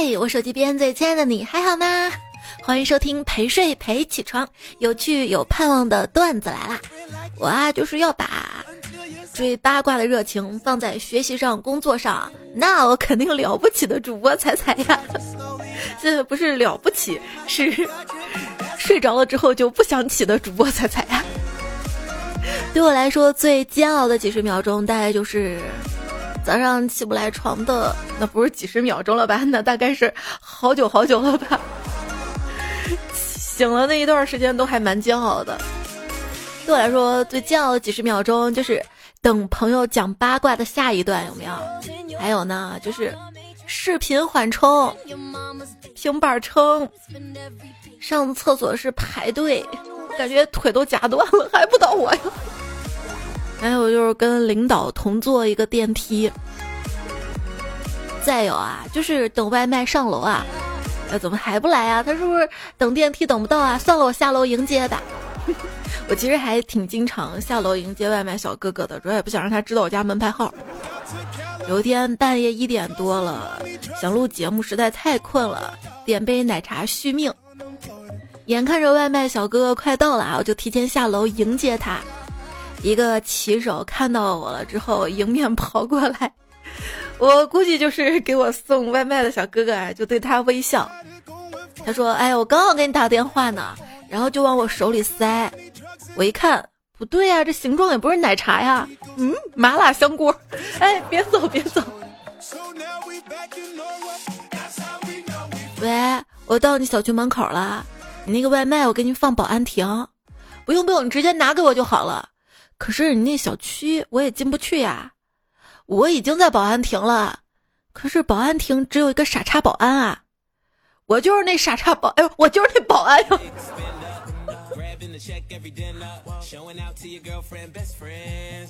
嗨，我手机边最亲爱的你还好吗？欢迎收听陪睡陪起床，有趣有盼望的段子来啦！我啊就是要把追八卦的热情放在学习上、工作上，那我肯定了不起的主播彩彩呀！这不是了不起，是 睡着了之后就不想起的主播彩彩呀！对我来说，最煎熬的几十秒钟，大概就是早上起不来床的，那不是几十秒钟了吧？那大概是好久好久了吧？醒了那一段时间都还蛮煎熬的。对我来说，最煎熬的几十秒钟就是等朋友讲八卦的下一段，有没有？还有呢，就是视频缓冲、平板撑、上厕所是排队，感觉腿都夹断了，还不到我呀。还有就是跟领导同坐一个电梯。再有啊，就是等外卖上楼啊。那，怎么还不来啊？他是不是等电梯等不到啊？算了，我下楼迎接吧。我其实还挺经常下楼迎接外卖小哥哥的，主要也不想让他知道我家门牌号。有一天半夜一点多了，想录节目，实在太困了，点杯奶茶续命。眼看着外卖小哥哥快到了啊，我就提前下楼迎接他。一个骑手看到我了之后，迎面跑过来。我估计就是给我送外卖的小哥哥啊，就对他微笑。他说：“哎，我刚好给你打电话呢。”然后就往我手里塞。我一看，不对呀，这形状也不是奶茶呀，嗯，麻辣香锅。哎，别走，别走。喂，我到你小区门口了，你那个外卖我给你放保安亭。不用不用，你直接拿给我就好了。可是你那小区我也进不去呀。我已经在保安亭了，可是保安亭只有一个傻叉保安啊！我就是那傻叉保，哎呦，我就是那保安呀！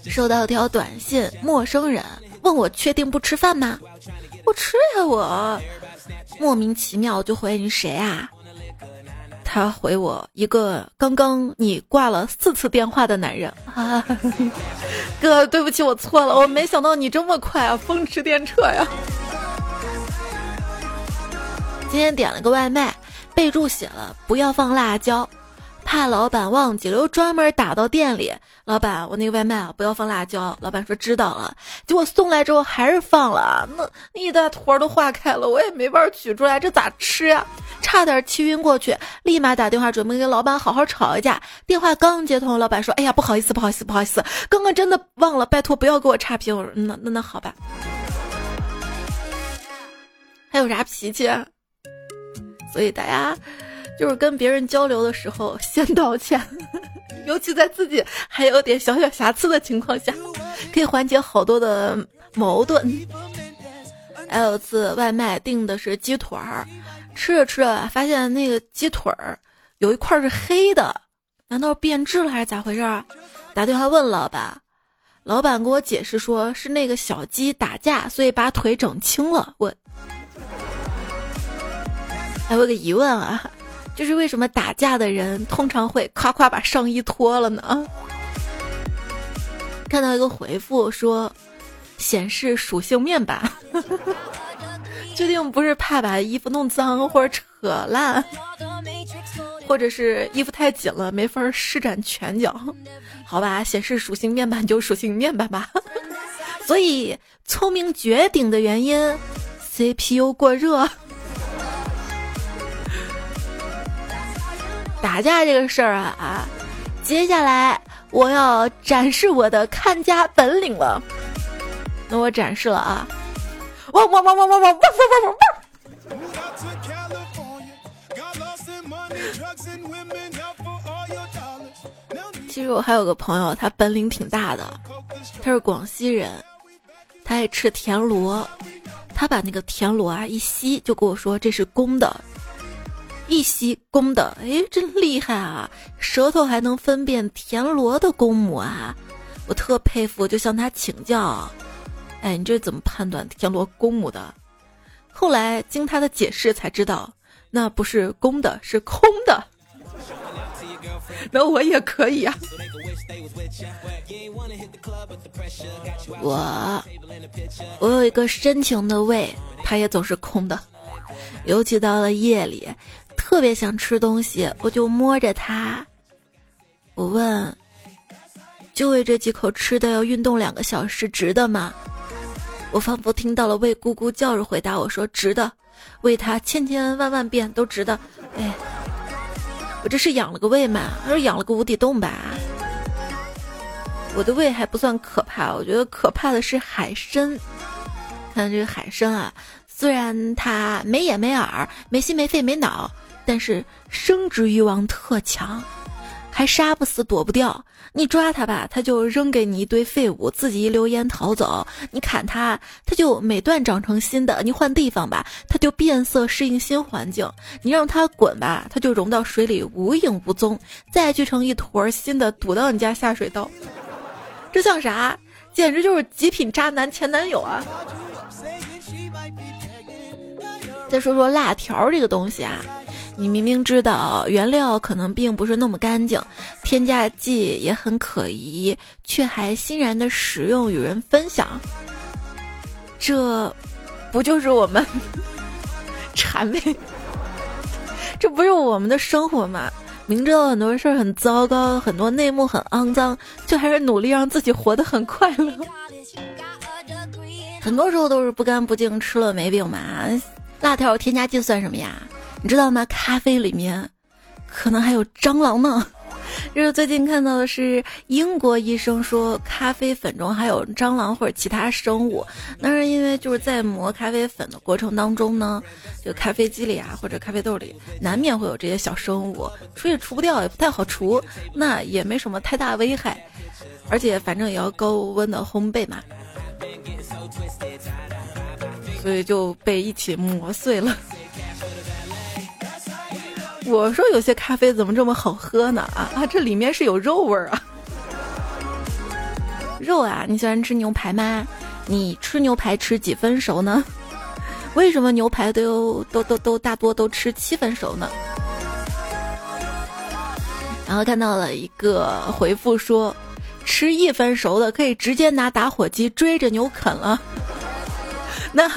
收到条短信，陌生人问我确定不吃饭吗？我吃呀，我莫名其妙就回你谁啊？他回我一个刚刚你挂了四次电话的男人啊，哥，对不起，我错了，我没想到你这么快啊，风驰电掣呀！今天点了个外卖，备注写了不要放辣椒。怕老板忘记了，又专门打到店里。老板，我那个外卖啊，不要放辣椒。老板说知道了。结果送来之后还是放了，那那一大坨都化开了，我也没法取出来，这咋吃呀？差点气晕过去，立马打电话准备跟老板好好吵一架。电话刚接通，老板说：“哎呀，不好意思，不好意思，不好意思，刚刚真的忘了，拜托不要给我差评。”我说：“那那那好吧。”还有啥脾气？所以大家。就是跟别人交流的时候先道歉，尤其在自己还有点小小瑕疵的情况下，可以缓解好多的矛盾。还有次外卖订的是鸡腿儿，吃着吃着发现那个鸡腿儿有一块是黑的，难道变质了还是咋回事儿？打电话问老板，老板给我解释说是那个小鸡打架，所以把腿整青了。我还有个疑问啊。就是为什么打架的人通常会夸夸把上衣脱了呢？看到一个回复说，显示属性面板，确定不是怕把衣服弄脏或者扯烂，或者是衣服太紧了没法施展拳脚？好吧，显示属性面板就属性面板吧。所以聪明绝顶的原因，CPU 过热。打架这个事儿啊啊，接下来我要展示我的看家本领了。那我展示了啊！汪汪汪汪汪汪汪汪汪汪！其实我还有个朋友，他本领挺大的，他是广西人，他爱吃田螺，他把那个田螺啊一吸，就跟我说这是公的。一吸公的，哎，真厉害啊！舌头还能分辨田螺的公母啊，我特佩服，就向他请教。哎，你这怎么判断田螺公母的？后来经他的解释才知道，那不是公的，是空的。那我也可以啊。我我有一个深情的胃，它也总是空的。尤其到了夜里，特别想吃东西，我就摸着它。我问：“就为这几口吃的要运动两个小时，值得吗？”我仿佛听到了胃咕咕叫着回答我说：“值得，为它千千万万遍都值得。”哎，我这是养了个胃吗？还是养了个无底洞吧？我的胃还不算可怕，我觉得可怕的是海参。看这个海参啊，虽然它没眼没耳、没心没肺没脑，但是生殖欲望特强，还杀不死躲不掉。你抓它吧，它就扔给你一堆废物，自己一溜烟逃走；你砍它，它就每段长成新的；你换地方吧，它就变色适应新环境；你让它滚吧，它就融到水里无影无踪，再聚成一坨新的堵到你家下水道。这像啥？简直就是极品渣男前男友啊！再说说辣条这个东西啊，你明明知道原料可能并不是那么干净，添加剂也很可疑，却还欣然的使用与人分享，这不就是我们 谄媚？这不是我们的生活吗？明知道很多事儿很糟糕，很多内幕很肮脏，却还是努力让自己活得很快乐。很多时候都是不干不净，吃了没病嘛。辣条添加剂算什么呀？你知道吗？咖啡里面可能还有蟑螂呢。就是最近看到的是英国医生说咖啡粉中还有蟑螂或者其他生物，那是因为就是在磨咖啡粉的过程当中呢，就咖啡机里啊或者咖啡豆里难免会有这些小生物，除也除不掉，也不太好除，那也没什么太大危害，而且反正也要高温的烘焙嘛，所以就被一起磨碎了。我说有些咖啡怎么这么好喝呢？啊啊，这里面是有肉味儿啊！肉啊，你喜欢吃牛排吗？你吃牛排吃几分熟呢？为什么牛排都都都都大多都吃七分熟呢？然后看到了一个回复说，吃一分熟的可以直接拿打火机追着牛啃了。那。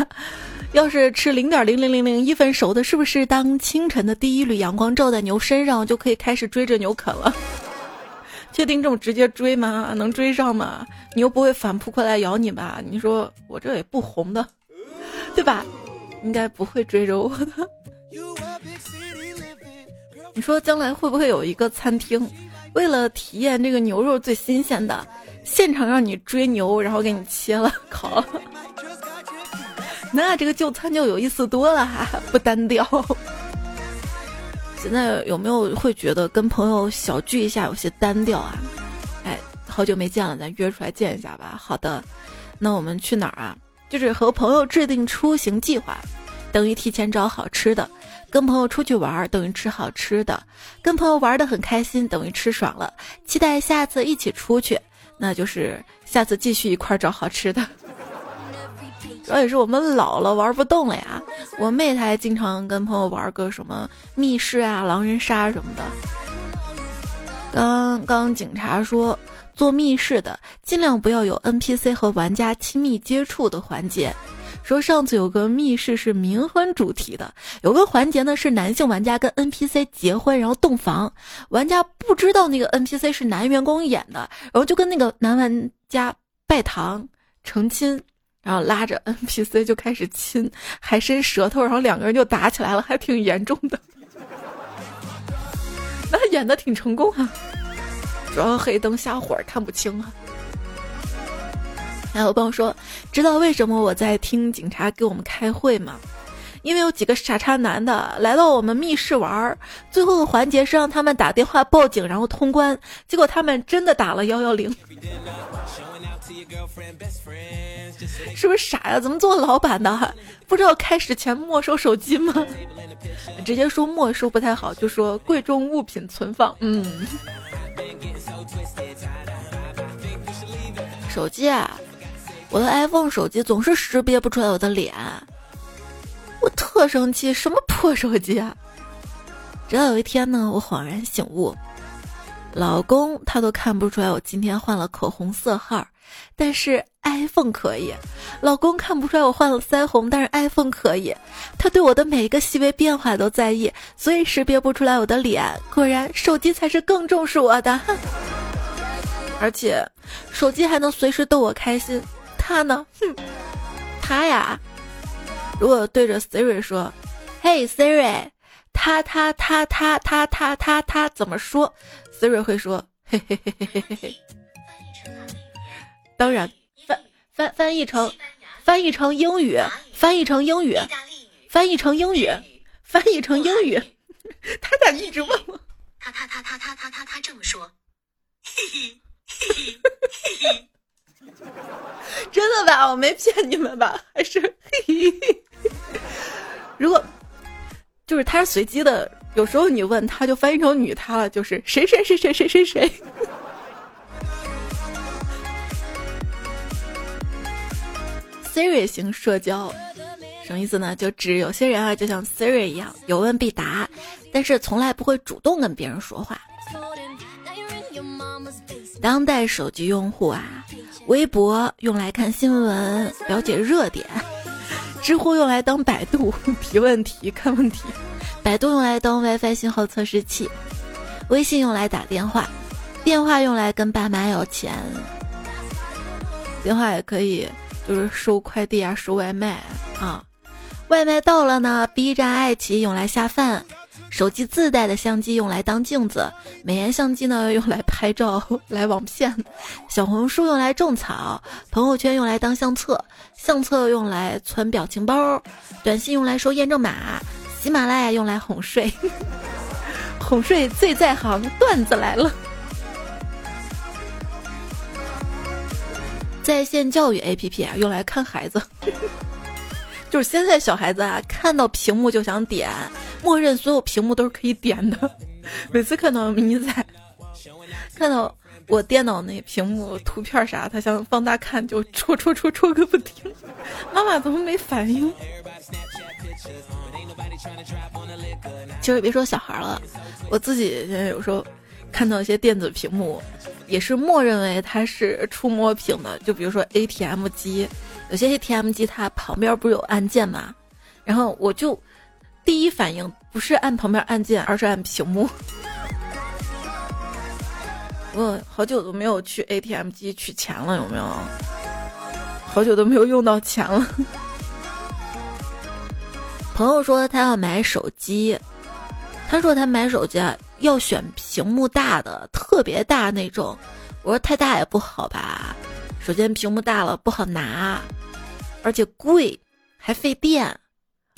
要是吃零点零零零零一分熟的，是不是当清晨的第一缕阳光照在牛身上，就可以开始追着牛啃了？确定这种直接追吗？能追上吗？牛不会反扑过来咬你吧？你说我这也不红的，对吧？应该不会追着我的。你说将来会不会有一个餐厅，为了体验这个牛肉最新鲜的，现场让你追牛，然后给你切了烤？那这个就餐就有意思多了哈，不单调。现在有没有会觉得跟朋友小聚一下有些单调啊？哎，好久没见了，咱约出来见一下吧。好的，那我们去哪儿啊？就是和朋友制定出行计划，等于提前找好吃的；跟朋友出去玩，等于吃好吃的；跟朋友玩的很开心，等于吃爽了。期待下次一起出去，那就是下次继续一块儿找好吃的。主要也是我们老了玩不动了呀。我妹她还经常跟朋友玩个什么密室啊、狼人杀什么的。刚刚警察说，做密室的尽量不要有 NPC 和玩家亲密接触的环节。说上次有个密室是冥婚主题的，有个环节呢是男性玩家跟 NPC 结婚，然后洞房，玩家不知道那个 NPC 是男员工演的，然后就跟那个男玩家拜堂成亲。然后拉着 NPC 就开始亲，还伸舌头，然后两个人就打起来了，还挺严重的。那演的挺成功啊，主要黑灯瞎火看不清啊。还有朋友说，知道为什么我在听警察给我们开会吗？因为有几个傻叉男的来到我们密室玩儿，最后的环节是让他们打电话报警，然后通关，结果他们真的打了幺幺零。是不是傻呀？怎么做老板的不知道开始前没收手机吗？直接说没收不太好，就说贵重物品存放。嗯，手机啊，我的 iPhone 手机总是识别不出来我的脸，我特生气，什么破手机啊！直到有一天呢，我恍然醒悟，老公他都看不出来我今天换了口红色号，但是 iPhone 可以。老公看不出来我换了腮红，但是 iPhone 可以。他对我的每一个细微变化都在意，所以识别不出来我的脸。果然，手机才是更重视我的。而且，手机还能随时逗我开心。他呢？哼，他呀，如果对着 Siri 说：“嘿，Siri，他他他他他他他他怎么说？” Siri 会说：“嘿嘿嘿嘿嘿嘿嘿。”当然，翻翻翻译成翻译成英语，翻译成英语，翻译成英语，翻译成英语。他咋一直问我？他他他他他他他他这么说。嘿嘿嘿嘿嘿嘿。真的吧？我没骗你们吧？还是嘿嘿。如果就是他是随机的。有时候你问他，就翻译成女他了，就是谁谁谁谁谁谁谁。Siri 型社交什么意思呢？就指有些人啊，就像 Siri 一样，有问必答，但是从来不会主动跟别人说话。当代手机用户啊，微博用来看新闻、了解热点，知乎用来当百度 提问题、看问题。百度用来当 WiFi 信号测试器，微信用来打电话，电话用来跟爸妈要钱，电话也可以就是收快递啊，收外卖啊，外卖到了呢，B 站、爱奇艺用来下饭，手机自带的相机用来当镜子，美颜相机呢用来拍照 来网骗，小红书用来种草，朋友圈用来当相册，相册用来存表情包，短信用来收验证码。喜马拉雅用来哄睡，哄睡最在行，段子来了。在线教育 APP 啊，用来看孩子，就是现在小孩子啊，看到屏幕就想点，默认所有屏幕都是可以点的。每次看到迷仔，看到我电脑那屏幕图片啥，他想放大看，就戳戳戳戳个不停。妈妈怎么没反应？其实别说小孩了，我自己现在有时候看到一些电子屏幕，也是默认为它是触摸屏的。就比如说 ATM 机，有些 ATM 机它旁边不是有按键吗，然后我就第一反应不是按旁边按键，而是按屏幕。我好久都没有去 ATM 机取钱了，有没有？好久都没有用到钱了。朋友说他要买手机，他说他买手机啊要选屏幕大的，特别大那种。我说太大也不好吧，首先屏幕大了不好拿，而且贵，还费电。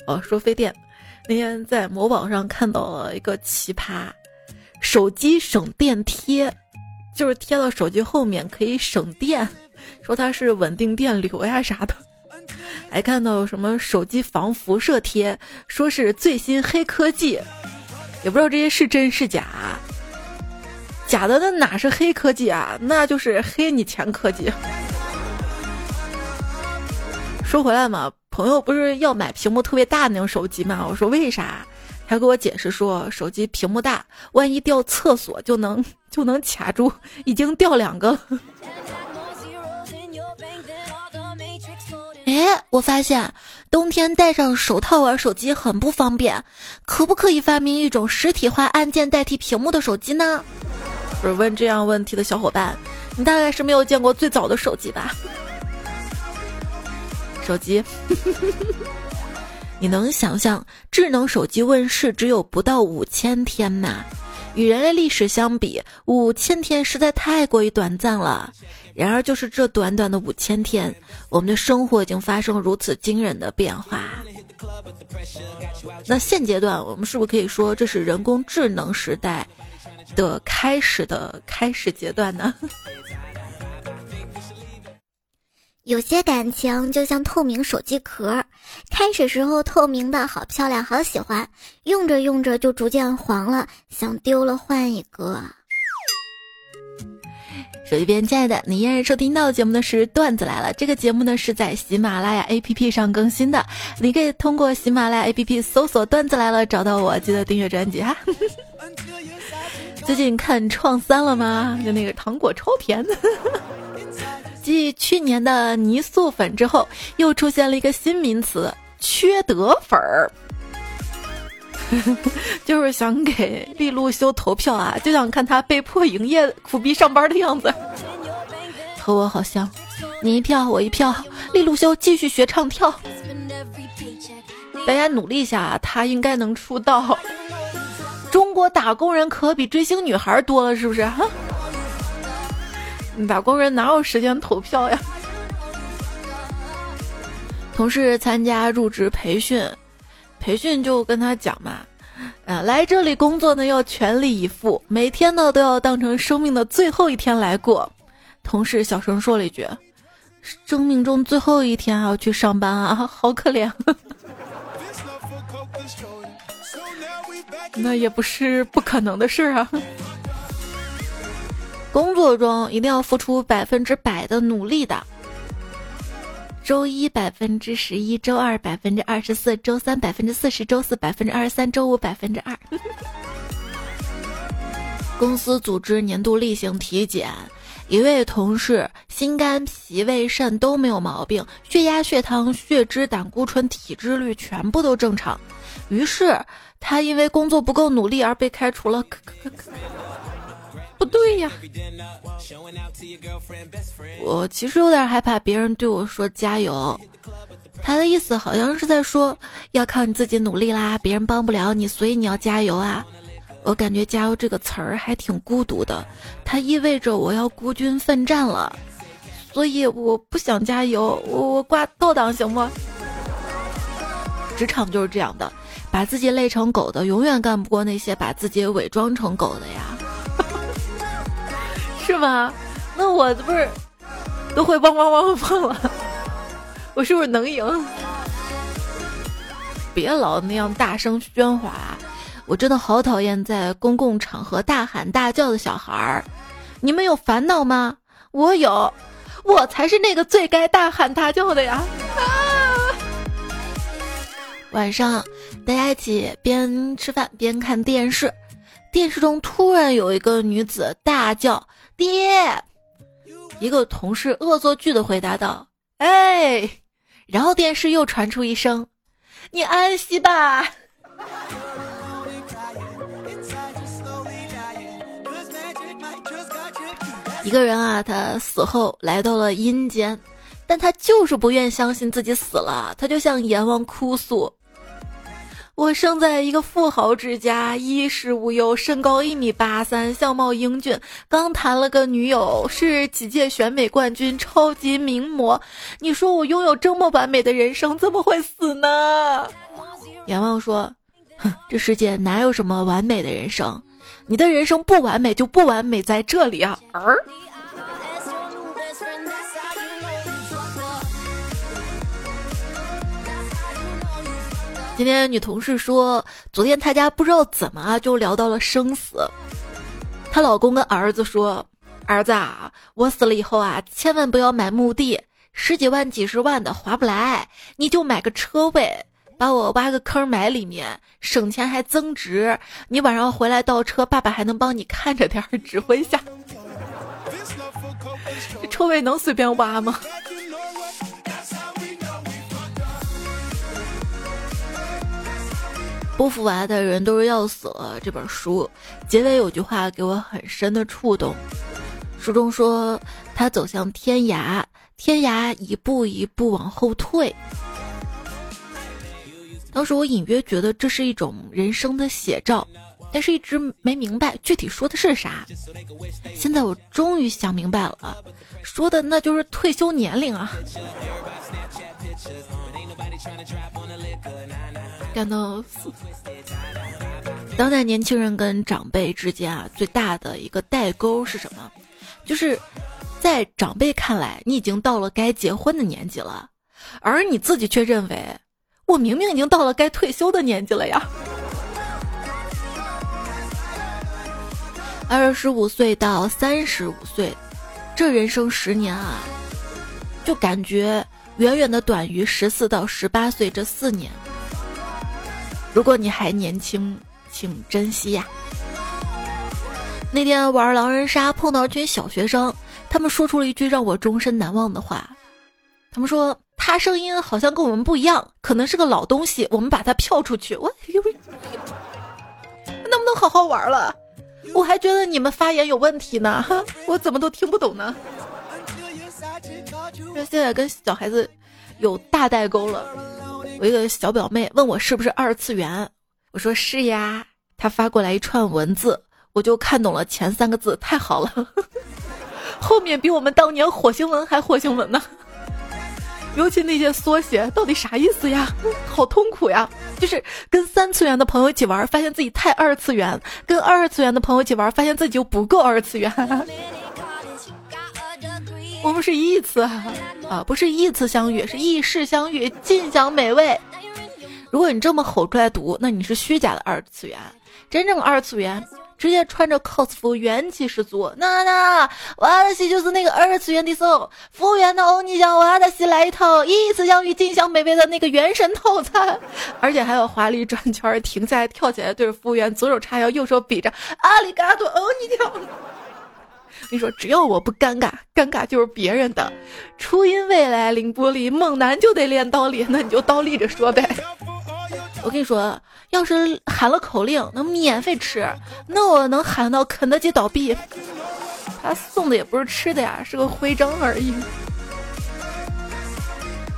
哦，说费电，那天在某宝上看到了一个奇葩，手机省电贴，就是贴到手机后面可以省电，说它是稳定电流呀啥的。还看到什么手机防辐射贴，说是最新黑科技，也不知道这些是真是假。假的那哪是黑科技啊？那就是黑你前科技。说回来嘛，朋友不是要买屏幕特别大的那种手机嘛？我说为啥？他给我解释说，手机屏幕大，万一掉厕所就能就能卡住，已经掉两个了。哎，我发现冬天戴上手套玩手机很不方便，可不可以发明一种实体化按键代替屏幕的手机呢？不是问这样问题的小伙伴，你大概是没有见过最早的手机吧？手机，你能想象智能手机问世只有不到五千天吗？与人类历史相比，五千天实在太过于短暂了。然而，就是这短短的五千天，我们的生活已经发生如此惊人的变化。那现阶段，我们是不是可以说这是人工智能时代的开始的开始阶段呢？有些感情就像透明手机壳，开始时候透明的好漂亮，好喜欢，用着用着就逐渐黄了，想丢了换一个。手机边，亲爱的，你依然收听到节目的是段子来了。这个节目呢是在喜马拉雅 APP 上更新的，你可以通过喜马拉雅 APP 搜索“段子来了”找到我，记得订阅专辑哈。最近看《创三》了吗？就那个糖果超甜。继去年的泥塑粉之后，又出现了一个新名词——缺德粉儿。就是想给利路修投票啊，就想看他被迫营业、苦逼上班的样子。和我好像，你一票我一票，利路修继续学唱跳。大家努力一下，他应该能出道。中国打工人可比追星女孩多了，是不是？哈，打工人哪有时间投票呀？同事参加入职培训。培训就跟他讲嘛，啊，来这里工作呢要全力以赴，每天呢都要当成生命的最后一天来过。同事小声说了一句：“生命中最后一天还要去上班啊，好可怜。”那也不是不可能的事儿啊。工作中一定要付出百分之百的努力的。周一百分之十一，周二百分之二十四，周三百分之四十，周四百分之二十三，周五百分之二。公司组织年度例行体检，一位同事心肝脾胃肾都没有毛病，血压、血糖、血脂、胆固醇、体脂率全部都正常，于是他因为工作不够努力而被开除了。不对呀，我其实有点害怕别人对我说加油。他的意思好像是在说要靠你自己努力啦，别人帮不了你，所以你要加油啊。我感觉“加油”这个词儿还挺孤独的，它意味着我要孤军奋战了，所以我不想加油，我我挂倒档行不？职场就是这样的，把自己累成狗的，永远干不过那些把自己伪装成狗的呀。是吗？那我不是都会汪汪汪汪了？我是不是能赢？别老那样大声喧哗！我真的好讨厌在公共场合大喊大叫的小孩儿。你们有烦恼吗？我有，我才是那个最该大喊大叫的呀！晚上大家一起边吃饭边看电视，电视中突然有一个女子大叫。爹，一个同事恶作剧的回答道：“哎。”然后电视又传出一声：“你安息吧。”一个人啊，他死后来到了阴间，但他就是不愿相信自己死了，他就向阎王哭诉。我生在一个富豪之家，衣食无忧，身高一米八三，相貌英俊，刚谈了个女友，是几届选美冠军，超级名模。你说我拥有这么完美的人生，怎么会死呢？阎王说：“哼，这世界哪有什么完美的人生？你的人生不完美，就不完美在这里啊！”儿。今天女同事说，昨天她家不知道怎么啊就聊到了生死。她老公跟儿子说：“儿子啊，我死了以后啊，千万不要买墓地，十几万、几十万的划不来，你就买个车位，把我挖个坑埋里面，省钱还增值。你晚上回来倒车，爸爸还能帮你看着点儿，指挥一下。这 车位能随便挖吗？”不服娃的人都是要死了。这本书结尾有句话给我很深的触动，书中说他走向天涯，天涯一步一步往后退。当时我隐约觉得这是一种人生的写照，但是一直没明白具体说的是啥。现在我终于想明白了，说的那就是退休年龄啊。感到，当代年轻人跟长辈之间啊，最大的一个代沟是什么？就是在长辈看来，你已经到了该结婚的年纪了，而你自己却认为，我明明已经到了该退休的年纪了呀。二十五岁到三十五岁，这人生十年啊，就感觉。远远的短于十四到十八岁这四年。如果你还年轻，请珍惜呀。那天玩狼人杀碰到一群小学生，他们说出了一句让我终身难忘的话。他们说他声音好像跟我们不一样，可能是个老东西，我们把他票出去。我 能不能好好玩了？我还觉得你们发言有问题呢，我怎么都听不懂呢？那现在跟小孩子有大代沟了。我一个小表妹问我是不是二次元，我说是呀。她发过来一串文字，我就看懂了前三个字，太好了。后面比我们当年火星文还火星文呢。尤其那些缩写，到底啥意思呀？好痛苦呀！就是跟三次元的朋友一起玩，发现自己太二次元；跟二次元的朋友一起玩，发现自己就不够二次元。我们是异次啊，不是异次相遇，是异世相遇，尽享美味。如果你这么吼出来读，那你是虚假的二次元。真正二次元，直接穿着 cos 服，元气十足。那那，瓦达西就是那个二次元的手，服务员的欧尼酱，瓦达西来一套异次相遇，尽享美味的那个原神套餐，而且还有华丽转圈，停下来跳起来，对着服务员左手叉腰，右手比着阿里嘎多欧尼酱。你说只要我不尴尬，尴尬就是别人的。初音未来凌波丽，猛男就得练倒立，那你就倒立着说呗。我跟你说，要是喊了口令能免费吃，那我能喊到肯德基倒闭。他送的也不是吃的呀，是个徽章而已。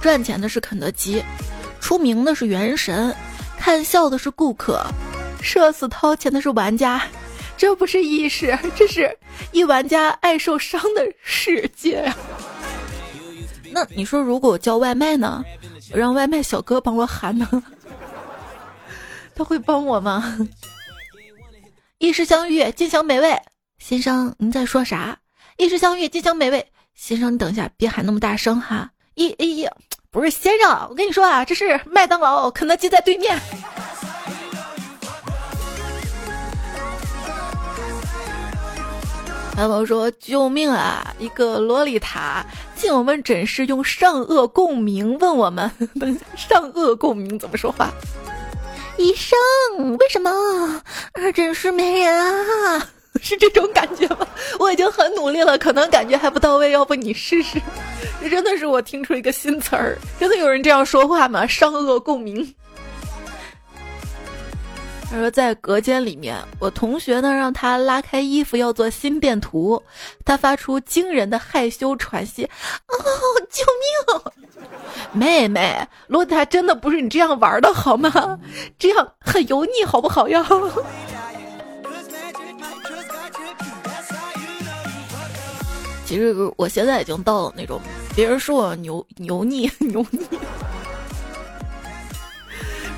赚钱的是肯德基，出名的是原神，看笑的是顾客，社死掏钱的是玩家。这不是意识，这是一玩家爱受伤的世界。那你说，如果我叫外卖呢？我让外卖小哥帮我喊呢？他会帮我吗？一时相遇，尽享美味。先生，您在说啥？一时相遇，尽享美味。先生，你等一下，别喊那么大声哈。一、一、不是先生，我跟你说啊，这是麦当劳，肯德基在对面。朋友说：“救命啊！一个洛丽塔进我们诊室，用上颚共鸣问我们，等下上颚共鸣怎么说话？医生，为什么二诊室没人啊？是这种感觉吗？我已经很努力了，可能感觉还不到位，要不你试试？这真的是我听出一个新词儿，真的有人这样说话吗？伤恶共鸣。”他说，在隔间里面，我同学呢让他拉开衣服要做心电图，他发出惊人的害羞喘息，哦，救命！妹妹，罗塔真的不是你这样玩的好吗？这样很油腻，好不好呀？其实我现在已经到了那种别人说我牛油腻牛腻。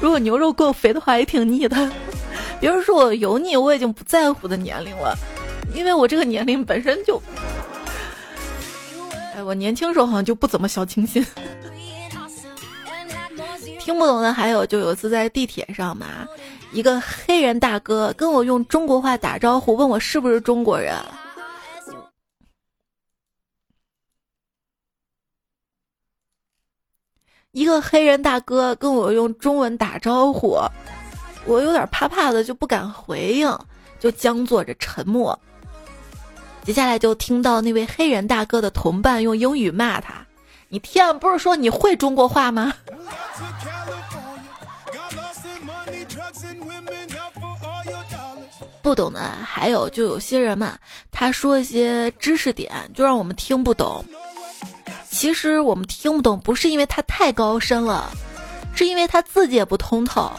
如果牛肉够肥的话，也挺腻的。别人说我油腻，我已经不在乎的年龄了，因为我这个年龄本身就……哎，我年轻时候好像就不怎么小清新。听不懂的还有，就有一次在地铁上嘛，一个黑人大哥跟我用中国话打招呼，问我是不是中国人。一个黑人大哥跟我用中文打招呼，我有点怕怕的，就不敢回应，就僵坐着沉默。接下来就听到那位黑人大哥的同伴用英语骂他：“你天，不是说你会中国话吗？”不懂的还有，就有些人嘛，他说一些知识点，就让我们听不懂。其实我们听不懂，不是因为他太高深了，是因为他自己也不通透。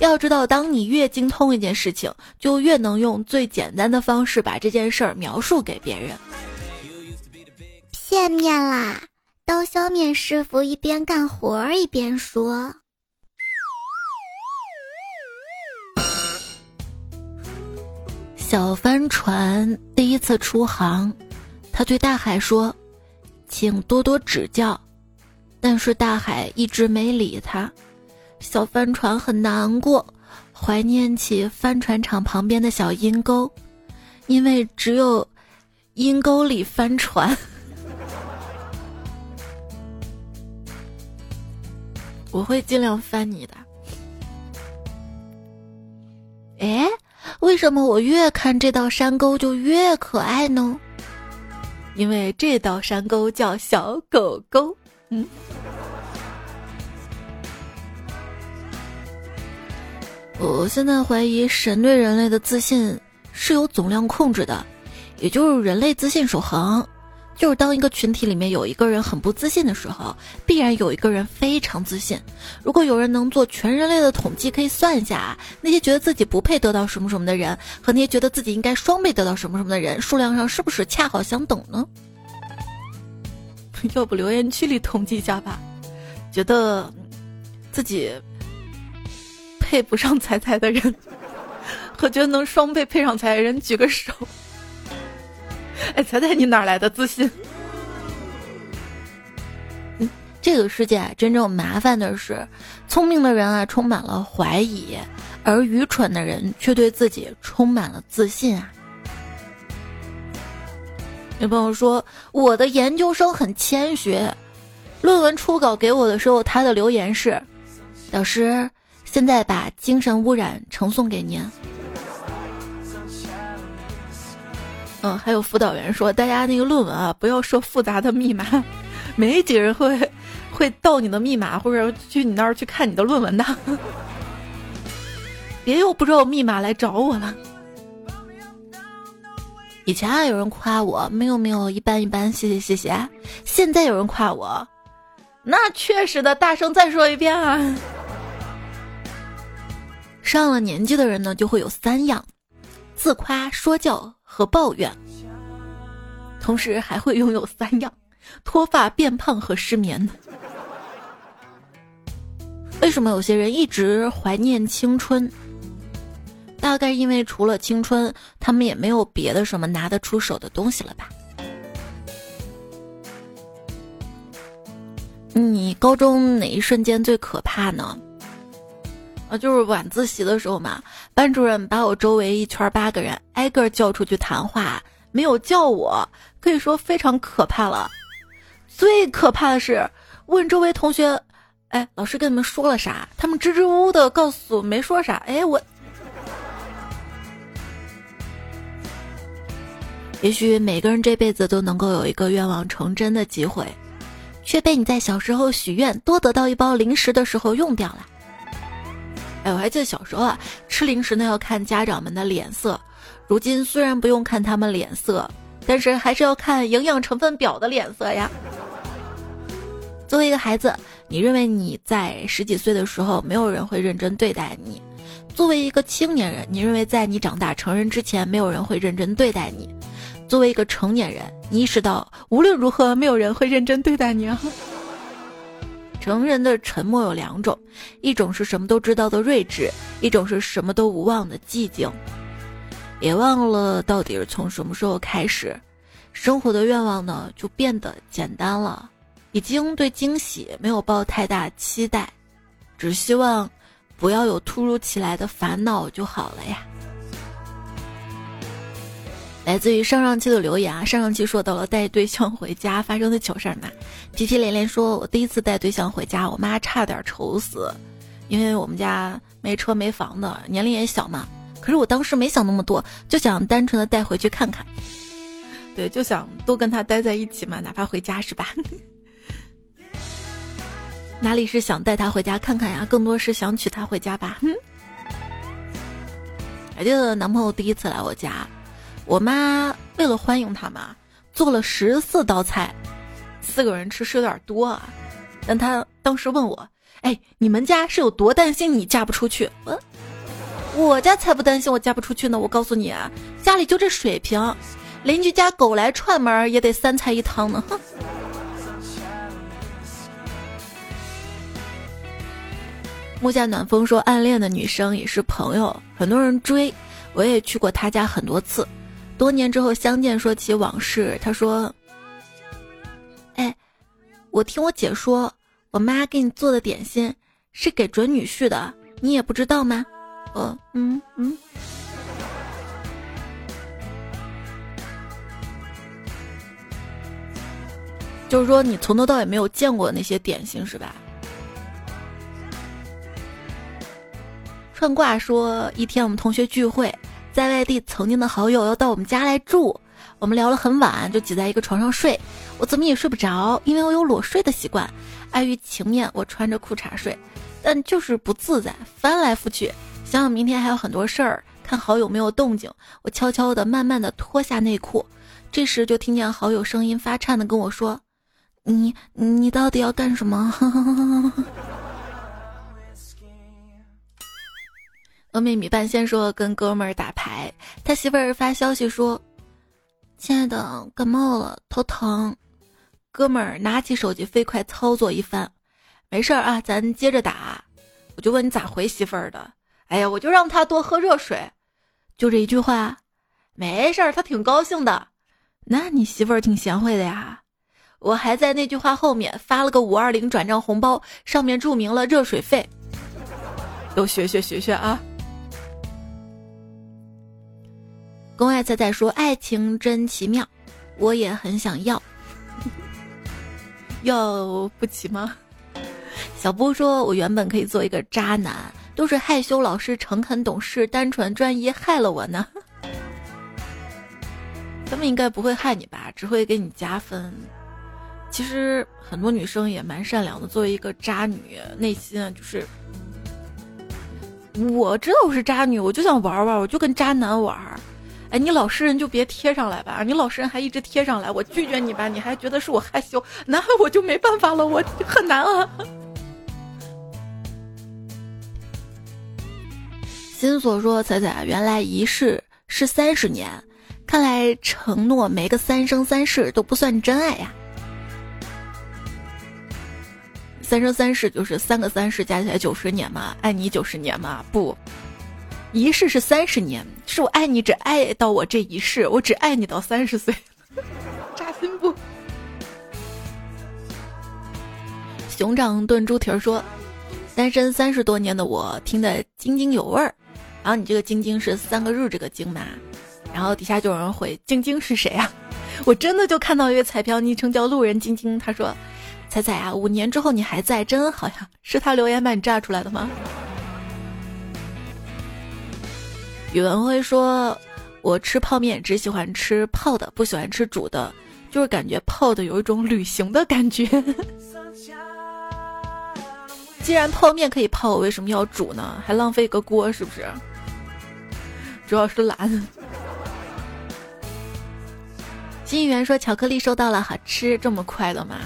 要知道，当你越精通一件事情，就越能用最简单的方式把这件事儿描述给别人。片面啦！刀削面师傅一边干活儿一边说：“小帆船第一次出航，他对大海说。”请多多指教，但是大海一直没理他，小帆船很难过，怀念起帆船厂旁边的小阴沟，因为只有阴沟里翻船。我会尽量翻你的。哎，为为什么我越看这道山沟就越可爱呢？因为这道山沟叫小狗狗。嗯。我现在怀疑神对人类的自信是有总量控制的，也就是人类自信守恒，就是当一个群体里面有一个人很不自信的时候，必然有一个人非常自信。如果有人能做全人类的统计，可以算一下啊那些觉得自己不配得到什么什么的人，和那些觉得自己应该双倍得到什么什么的人数量上是不是恰好相等呢？要不留言区里统计一下吧，觉得自己。配不上彩彩的人，和觉得能双倍配上彩彩人举个手。哎，彩彩，你哪来的自信？嗯，这个世界，真正麻烦的是，聪明的人啊充满了怀疑，而愚蠢的人却对自己充满了自信啊。有朋友说，我的研究生很谦虚，论文初稿给我的时候，他的留言是：老师。现在把精神污染呈送给您。嗯，还有辅导员说，大家那个论文啊，不要设复杂的密码，没几个人会会盗你的密码，或者去你那儿去看你的论文的。别又不知道密码来找我了。以前啊，有人夸我，没有没有，一般一般，谢谢谢谢。现在有人夸我，那确实的，大声再说一遍啊。上了年纪的人呢，就会有三样：自夸、说教和抱怨。同时还会拥有三样：脱发、变胖和失眠。为什么有些人一直怀念青春？大概因为除了青春，他们也没有别的什么拿得出手的东西了吧？你高中哪一瞬间最可怕呢？啊，就是晚自习的时候嘛，班主任把我周围一圈八个人挨个叫出去谈话，没有叫我，可以说非常可怕了。最可怕的是问周围同学：“哎，老师跟你们说了啥？”他们支支吾吾的告诉我没说啥。哎，我，也许每个人这辈子都能够有一个愿望成真的机会，却被你在小时候许愿多得到一包零食的时候用掉了。哎，我还记得小时候啊，吃零食呢要看家长们的脸色。如今虽然不用看他们脸色，但是还是要看营养成分表的脸色呀。作为一个孩子，你认为你在十几岁的时候没有人会认真对待你；作为一个青年人，你认为在你长大成人之前没有人会认真对待你；作为一个成年人，你意识到无论如何没有人会认真对待你啊。成人的沉默有两种，一种是什么都知道的睿智，一种是什么都无望的寂静。别忘了，到底是从什么时候开始，生活的愿望呢就变得简单了，已经对惊喜没有抱太大期待，只希望不要有突如其来的烦恼就好了呀。来自于上上期的留言啊，上上期说到了带对象回家发生的糗事儿嘛，皮皮连连说，我第一次带对象回家，我妈差点愁死，因为我们家没车没房的，年龄也小嘛。可是我当时没想那么多，就想单纯的带回去看看，对，就想多跟他待在一起嘛，哪怕回家是吧？哪里是想带他回家看看呀，更多是想娶她回家吧。哼，还记得男朋友第一次来我家。我妈为了欢迎他嘛，做了十四道菜，四个人吃是有点多啊。但她当时问我：“哎，你们家是有多担心你嫁不出去？”我我家才不担心我嫁不出去呢。我告诉你啊，家里就这水平，邻居家狗来串门也得三菜一汤呢。哼。木下暖风说，暗恋的女生也是朋友，很多人追，我也去过他家很多次。多年之后相见，说起往事，他说：“哎，我听我姐说，我妈给你做的点心是给准女婿的，你也不知道吗？”呃，嗯嗯，就是说你从头到尾没有见过那些点心是吧？串挂说，一天我们同学聚会。在外地曾经的好友要到我们家来住，我们聊了很晚，就挤在一个床上睡。我怎么也睡不着，因为我有裸睡的习惯。碍于情面，我穿着裤衩睡，但就是不自在，翻来覆去。想想明天还有很多事儿，看好友没有动静，我悄悄的、慢慢的脱下内裤。这时就听见好友声音发颤的跟我说：“你你到底要干什么？” 峨眉米半仙说跟哥们儿打牌，他媳妇儿发消息说：“亲爱的，感冒了，头疼。”哥们儿拿起手机飞快操作一番，没事儿啊，咱接着打。我就问你咋回媳妇儿的？哎呀，我就让他多喝热水，就这一句话，没事儿，他挺高兴的。那你媳妇儿挺贤惠的呀。我还在那句话后面发了个五二零转账红包，上面注明了热水费。都学学学学啊！宫外菜菜说：“爱情真奇妙，我也很想要，要不起吗？”小波说：“我原本可以做一个渣男，都是害羞、老实、诚恳、懂事、单纯、专一害了我呢。他们应该不会害你吧？只会给你加分。其实很多女生也蛮善良的，作为一个渣女，内心啊就是……我知道我是渣女，我就想玩玩，我就跟渣男玩。”哎，你老实人就别贴上来吧！你老实人还一直贴上来，我拒绝你吧，你还觉得是我害羞，那我就没办法了，我很难啊。心所说：“彩彩，原来一世是三十年，看来承诺没个三生三世都不算真爱呀。三生三世就是三个三世加起来九十年嘛，爱你九十年嘛，不。”一世是三十年，是我爱你只爱到我这一世，我只爱你到三十岁，扎心不？熊掌炖猪蹄儿说，单身三十多年的我听得津津有味儿。然后你这个晶晶是三个日这个晶嘛？然后底下就有人回晶晶是谁啊？我真的就看到一个彩票昵称叫路人晶晶，他说，彩彩啊，五年之后你还在，真好呀！是他留言把你炸出来的吗？宇文辉说：“我吃泡面只喜欢吃泡的，不喜欢吃煮的，就是感觉泡的有一种旅行的感觉。既然泡面可以泡，我为什么要煮呢？还浪费一个锅，是不是？主要是懒。”新议员说：“巧克力收到了，好吃，这么快的吗？”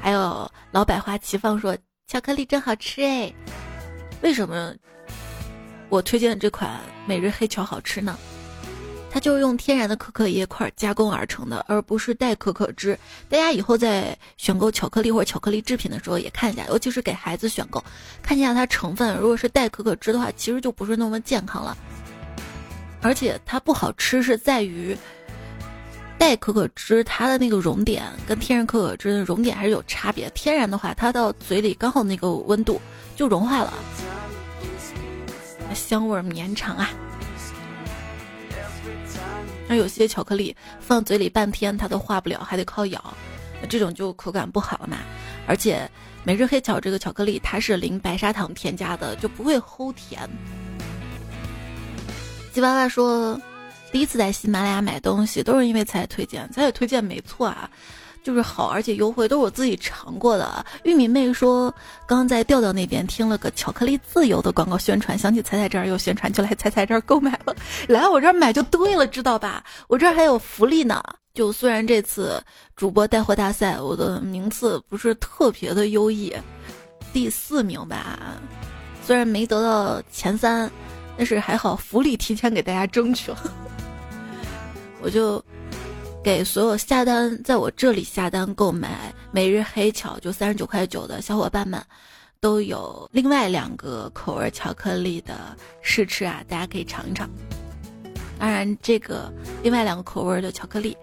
还有老百花齐放说：“巧克力真好吃哎，为什么？”我推荐的这款每日黑巧好吃呢，它就是用天然的可可叶块加工而成的，而不是代可可脂。大家以后在选购巧克力或者巧克力制品的时候也看一下，尤其是给孩子选购，看一下它成分。如果是代可可脂的话，其实就不是那么健康了。而且它不好吃是在于代可可脂它的那个熔点跟天然可可脂的熔点还是有差别。天然的话，它到嘴里刚好那个温度就融化了。香味绵长啊！那有些巧克力放嘴里半天它都化不了，还得靠咬，这种就口感不好了嘛。而且每日黑巧这个巧克力它是零白砂糖添加的，就不会齁甜。吉娃娃说，第一次在喜马拉雅买东西都是因为彩推荐，彩彩推荐没错啊。就是好，而且优惠都是我自己尝过的。玉米妹说，刚在调调那边听了个巧克力自由的广告宣传，想起彩彩这儿有宣传，就来彩彩这儿购买了。来我这儿买就对了，知道吧？我这儿还有福利呢。就虽然这次主播带货大赛我的名次不是特别的优异，第四名吧，虽然没得到前三，但是还好福利提前给大家争取了，我就。给所有下单在我这里下单购买每日黑巧就三十九块九的小伙伴们，都有另外两个口味巧克力的试吃啊，大家可以尝一尝。当然，这个另外两个口味的巧克力，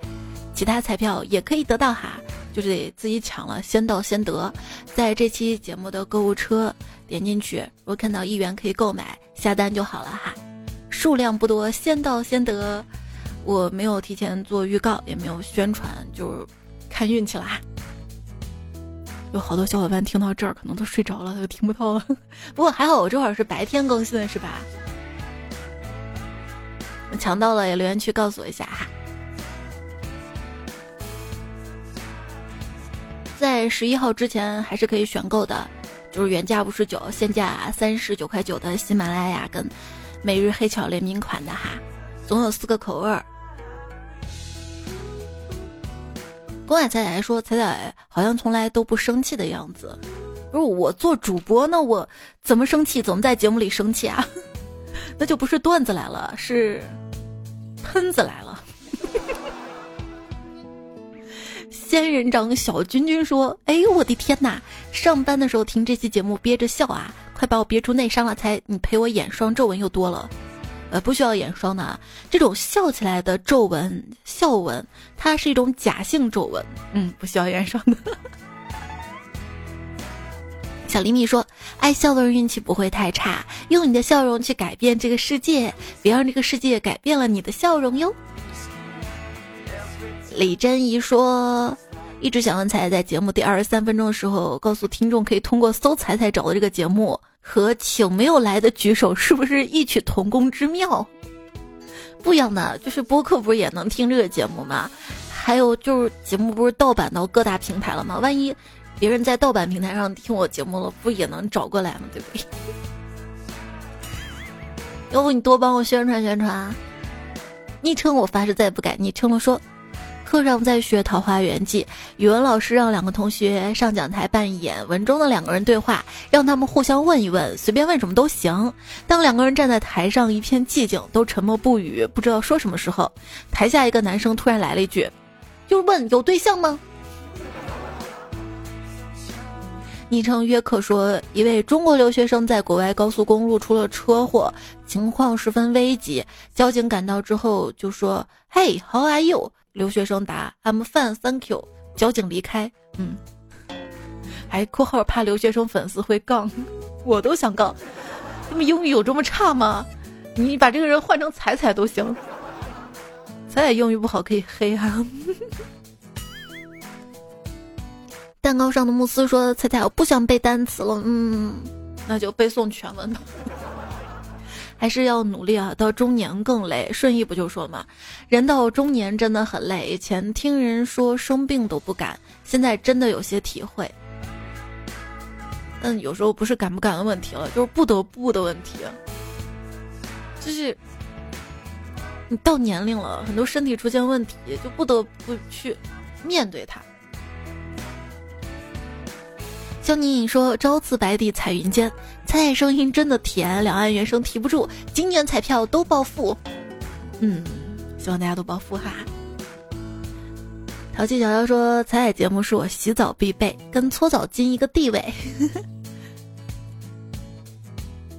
其他彩票也可以得到哈，就是得自己抢了，先到先得。在这期节目的购物车点进去，如果看到一元可以购买，下单就好了哈。数量不多，先到先得。我没有提前做预告，也没有宣传，就是看运气啦。有好多小伙伴听到这儿可能都睡着了，他就听不到了。不过还好，我这会儿是白天更新的，是吧？抢到了也留言区告诉我一下哈。在十一号之前还是可以选购的，就是原价五十九，现价三十九块九的喜马拉雅跟每日黑巧联名款的哈，总有四个口味儿。公海彩彩说：“彩彩好像从来都不生气的样子。不是我做主播，那我怎么生气？怎么在节目里生气啊？那就不是段子来了，是喷子来了。”仙人掌小君君说：“哎呦我的天哪！上班的时候听这期节目憋着笑啊，快把我憋出内伤了！才你陪我眼霜皱纹又多了，呃，不需要眼霜的啊，这种笑起来的皱纹笑纹，它是一种假性皱纹，嗯，不需要眼霜的。”小黎米说：“爱笑的人运气不会太差，用你的笑容去改变这个世界，别让这个世界改变了你的笑容哟。”李珍怡说：“一直想问彩彩，在节目第二十三分钟的时候，告诉听众可以通过搜彩彩找的这个节目和请没有来的举手是不是异曲同工之妙？不一样的，就是播客不是也能听这个节目吗？还有就是节目不是盗版到各大平台了吗？万一别人在盗版平台上听我节目了，不也能找过来吗？对不对？要不你多帮我宣传宣传啊？昵称我发誓再也不改，昵称了说。”课上在学《桃花源记》，语文老师让两个同学上讲台扮演文中的两个人对话，让他们互相问一问，随便问什么都行。当两个人站在台上一片寂静，都沉默不语，不知道说什么时候，台下一个男生突然来了一句：“就问有对象吗？”昵称约克说，一位中国留学生在国外高速公路出了车祸，情况十分危急。交警赶到之后就说：“Hey，how are you？” 留学生答：“I'm fine, thank you。”交警离开。嗯，还括号怕留学生粉丝会杠，我都想杠。他们英语有这么差吗？你把这个人换成彩彩都行。彩彩英语不好可以黑哈。蛋糕上的慕斯说：“彩彩，我不想背单词了。”嗯，那就背诵全文吧。还是要努力啊！到中年更累。顺义不就说嘛，人到中年真的很累。以前听人说生病都不敢，现在真的有些体会。但有时候不是敢不敢的问题了，就是不得不的问题。就是你到年龄了，很多身体出现问题，就不得不去面对它。江宁颖说：“朝辞白帝彩云间。”彩彩声音真的甜，两岸猿声啼不住，今年彩票都暴富。嗯，希望大家都暴富哈。淘气小妖说：“彩彩节目是我洗澡必备，跟搓澡巾一个地位。”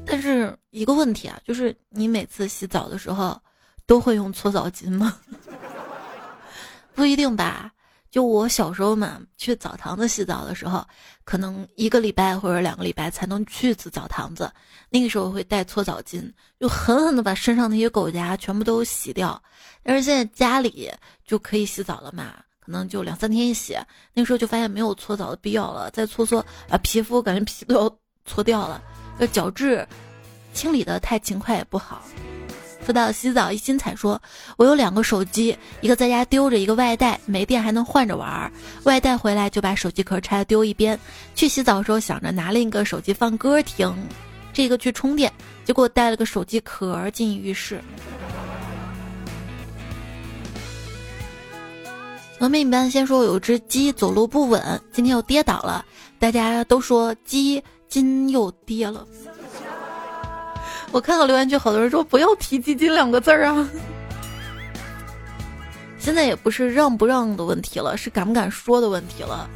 但是一个问题啊，就是你每次洗澡的时候都会用搓澡巾吗？不一定吧。就我小时候嘛，去澡堂子洗澡的时候，可能一个礼拜或者两个礼拜才能去一次澡堂子。那个时候会带搓澡巾，就狠狠的把身上那些狗夹全部都洗掉。但是现在家里就可以洗澡了嘛，可能就两三天一洗。那个时候就发现没有搓澡的必要了，再搓搓把，皮肤感觉皮都要搓掉了。这角质清理的太勤快也不好。说到洗澡，一心彩说：“我有两个手机，一个在家丢着，一个外带，没电还能换着玩。外带回来就把手机壳拆了丢一边。去洗澡的时候想着拿另一个手机放歌听，这个去充电，结果带了个手机壳进浴室。峨眉一般先说有只鸡走路不稳，今天又跌倒了，大家都说鸡今又跌了。”我看到留言区，好多人说不要提基金两个字儿啊。现在也不是让不让的问题了，是敢不敢说的问题了。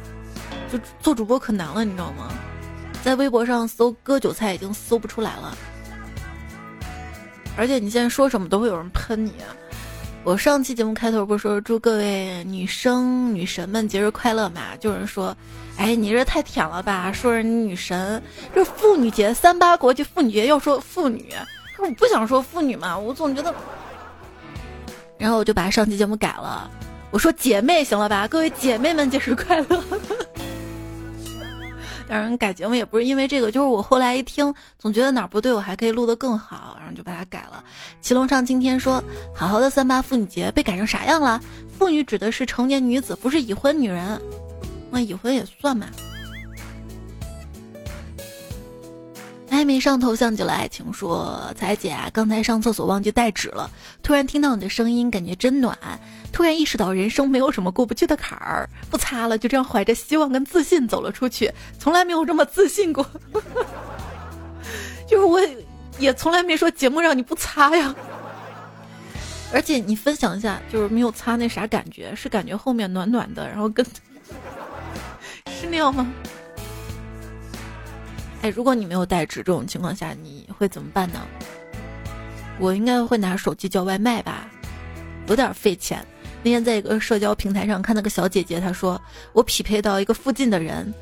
就做主播可难了，你知道吗？在微博上搜割韭菜已经搜不出来了，而且你现在说什么都会有人喷你。我上期节目开头不是说祝各位女生女神们节日快乐嘛？就有人说。哎，你这太舔了吧！说人女神，这妇女节，三八国际妇女节要说妇女，我不想说妇女嘛，我总觉得。然后我就把上期节目改了，我说姐妹行了吧？各位姐妹们节日快乐！让人改节目也不是因为这个，就是我后来一听，总觉得哪儿不对，我还可以录得更好，然后就把它改了。祁龙上今天说，好好的三八妇女节被改成啥样了？妇女指的是成年女子，不是已婚女人。那已婚也算嘛？还没上头像就了爱情说，彩姐，刚才上厕所忘记带纸了，突然听到你的声音，感觉真暖。突然意识到人生没有什么过不去的坎儿，不擦了，就这样怀着希望跟自信走了出去，从来没有这么自信过。就是我也从来没说节目让你不擦呀。而且你分享一下，就是没有擦那啥感觉，是感觉后面暖暖的，然后跟是那样吗？哎，如果你没有带纸这种情况下，你会怎么办呢？我应该会拿手机叫外卖吧，有点费钱。那天在一个社交平台上看那个小姐姐，她说我匹配到一个附近的人，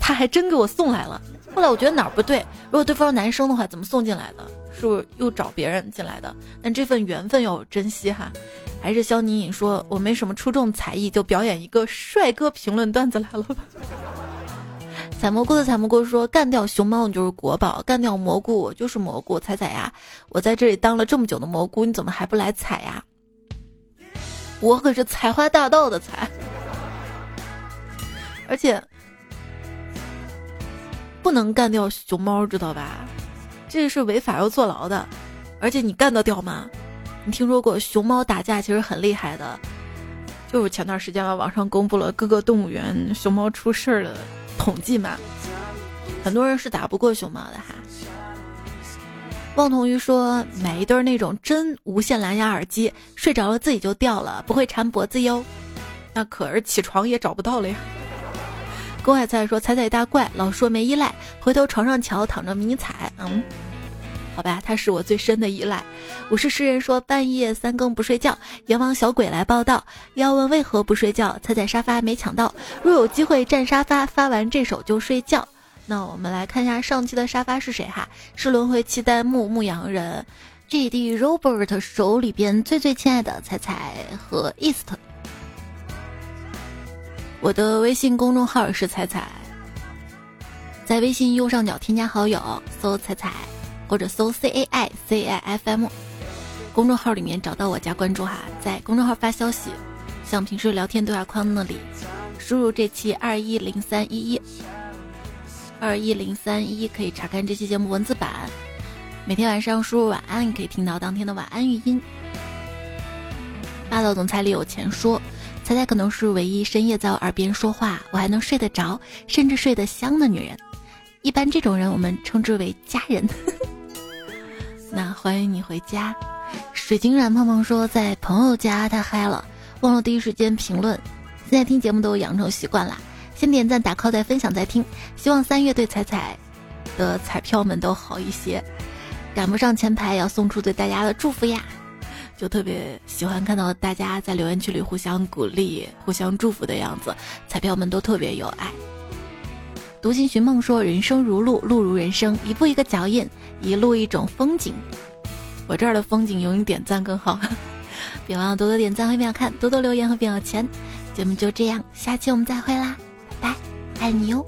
他还真给我送来了。后来我觉得哪儿不对，如果对方是男生的话，怎么送进来的？是不是又找别人进来的？但这份缘分要珍惜哈。还是肖妮颖说，我没什么出众才艺，就表演一个帅哥评论段子来了。采蘑菇的采蘑菇说：“干掉熊猫你就是国宝，干掉蘑菇我就是蘑菇。采采呀，我在这里当了这么久的蘑菇，你怎么还不来采呀？我可是采花大盗的采，而且不能干掉熊猫，知道吧？这是违法要坐牢的。而且你干得掉吗？你听说过熊猫打架其实很厉害的？就是前段时间吧，网上公布了各个动物园熊猫出事儿的。”统计嘛，很多人是打不过熊猫的哈。望童鱼说买一对那种真无线蓝牙耳机，睡着了自己就掉了，不会缠脖子哟。那可是起床也找不到了呀。郭海菜说踩踩大怪，老说没依赖，回头床上瞧躺着迷彩，嗯，好吧，他是我最深的依赖。我是诗人说半夜三更不睡觉，阎王小鬼来报道，要问为何不睡觉？踩踩沙发没抢到，若有机会占沙发，发完这首就睡觉。那我们来看一下上期的沙发是谁哈？是轮回期待牧牧羊人，G D Robert 手里边最最亲爱的彩彩和 East。我的微信公众号是彩彩，在微信右上角添加好友，搜彩彩或者搜 C A I C I F M。公众号里面找到我加关注哈，在公众号发消息，像平时聊天对话框那里，输入这期二一零三一一，二一零三一可以查看这期节目文字版。每天晚上输入晚安，可以听到当天的晚安语音。霸道总裁里有钱说，猜猜可能是唯一深夜在我耳边说话，我还能睡得着，甚至睡得香的女人。一般这种人我们称之为家人。那欢迎你回家。水晶软胖胖说，在朋友家太嗨了，忘了第一时间评论。现在听节目都养成习惯了，先点赞打 call 再分享再听。希望三月对彩彩的彩票们都好一些。赶不上前排，要送出对大家的祝福呀！就特别喜欢看到大家在留言区里互相鼓励、互相祝福的样子，彩票们都特别有爱。独行寻梦说，人生如路，路如人生，一步一个脚印，一路一种风景。我这儿的风景有你点赞更好，别忘了多多点赞和秒看，多多留言和秒钱。节目就这样，下期我们再会啦，拜，爱你哟。